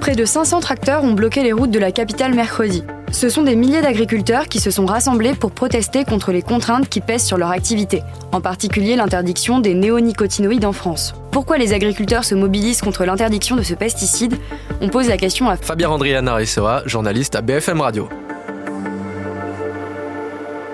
Près de 500 tracteurs ont bloqué les routes de la capitale mercredi. Ce sont des milliers d'agriculteurs qui se sont rassemblés pour protester contre les contraintes qui pèsent sur leur activité, en particulier l'interdiction des néonicotinoïdes en France. Pourquoi les agriculteurs se mobilisent contre l'interdiction de ce pesticide? On pose la question à Fabien Andriana Rissoa, journaliste à BFM Radio.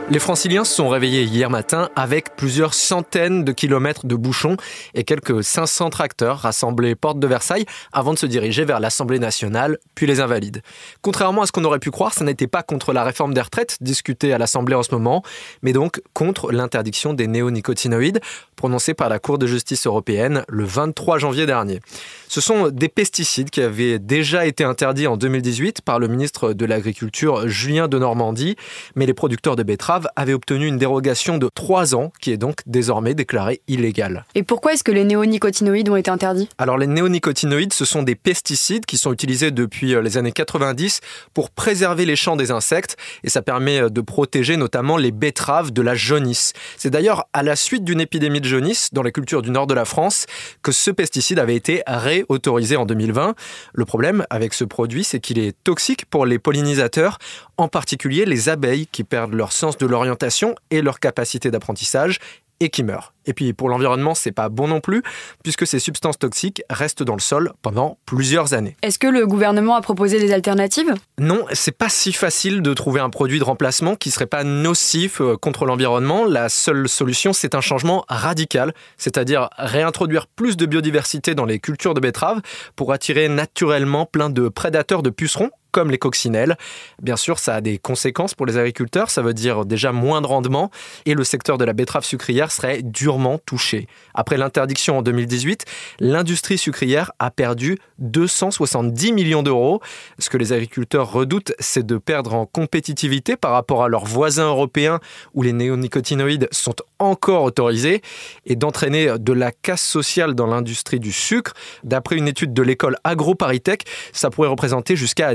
Les franciliens se sont réveillés hier matin avec plusieurs centaines de kilomètres de bouchons et quelques 500 tracteurs rassemblés porte de Versailles avant de se diriger vers l'Assemblée nationale, puis les Invalides. Contrairement à ce qu'on aurait pu croire, ça n'était pas contre la réforme des retraites discutée à l'Assemblée en ce moment, mais donc contre l'interdiction des néonicotinoïdes prononcée par la Cour de justice européenne le 23 janvier dernier. Ce sont des pesticides qui avaient déjà été interdits en 2018 par le ministre de l'Agriculture Julien de Normandie, mais les producteurs de betteraves avaient obtenu une dérogation de 3 ans qui est donc désormais déclarée illégale. Et pourquoi est-ce que les néonicotinoïdes ont été interdits? Alors les néonicotinoïdes, ce sont des pesticides qui sont utilisés depuis euh, les années 90 pour préserver les champs des insectes et ça permet euh, de protéger notamment les betteraves de la jaunisse. C'est d'ailleurs à la suite d'une épidémie de jaunisse dans les cultures du nord de la France que ce pesticide avait été réautorisé en 2020. Le problème avec ce produit, c'est qu'il est toxique pour les pollinisateurs, en particulier les abeilles qui perdent leur sens de l'orientation et leur capacité d'apprentissage et qui meurent. Et puis pour l'environnement, c'est pas bon non plus, puisque ces substances toxiques restent dans le sol pendant plusieurs années. Est-ce que le gouvernement a proposé des alternatives? Non, c'est pas si facile de trouver un produit de remplacement qui serait pas nocif euh, contre l'environnement. La seule solution, c'est un changement radical, c'est-à-dire réintroduire plus de biodiversité dans les cultures de betteraves pour attirer naturellement plein de prédateurs de pucerons comme les coccinelles. Bien sûr, ça a des conséquences pour les agriculteurs, ça veut dire déjà moins de rendement et le secteur de la betterave sucrière serait durement touché. Après l'interdiction en 2018, l'industrie sucrière a perdu 270 millions d'euros. Ce que les agriculteurs redoutent, c'est de perdre en compétitivité par rapport à leurs voisins européens où les néonicotinoïdes sont encore autorisés et d'entraîner de la casse sociale dans l'industrie du sucre. D'après une étude de l'école AgroParisTech, ça pourrait représenter jusqu'à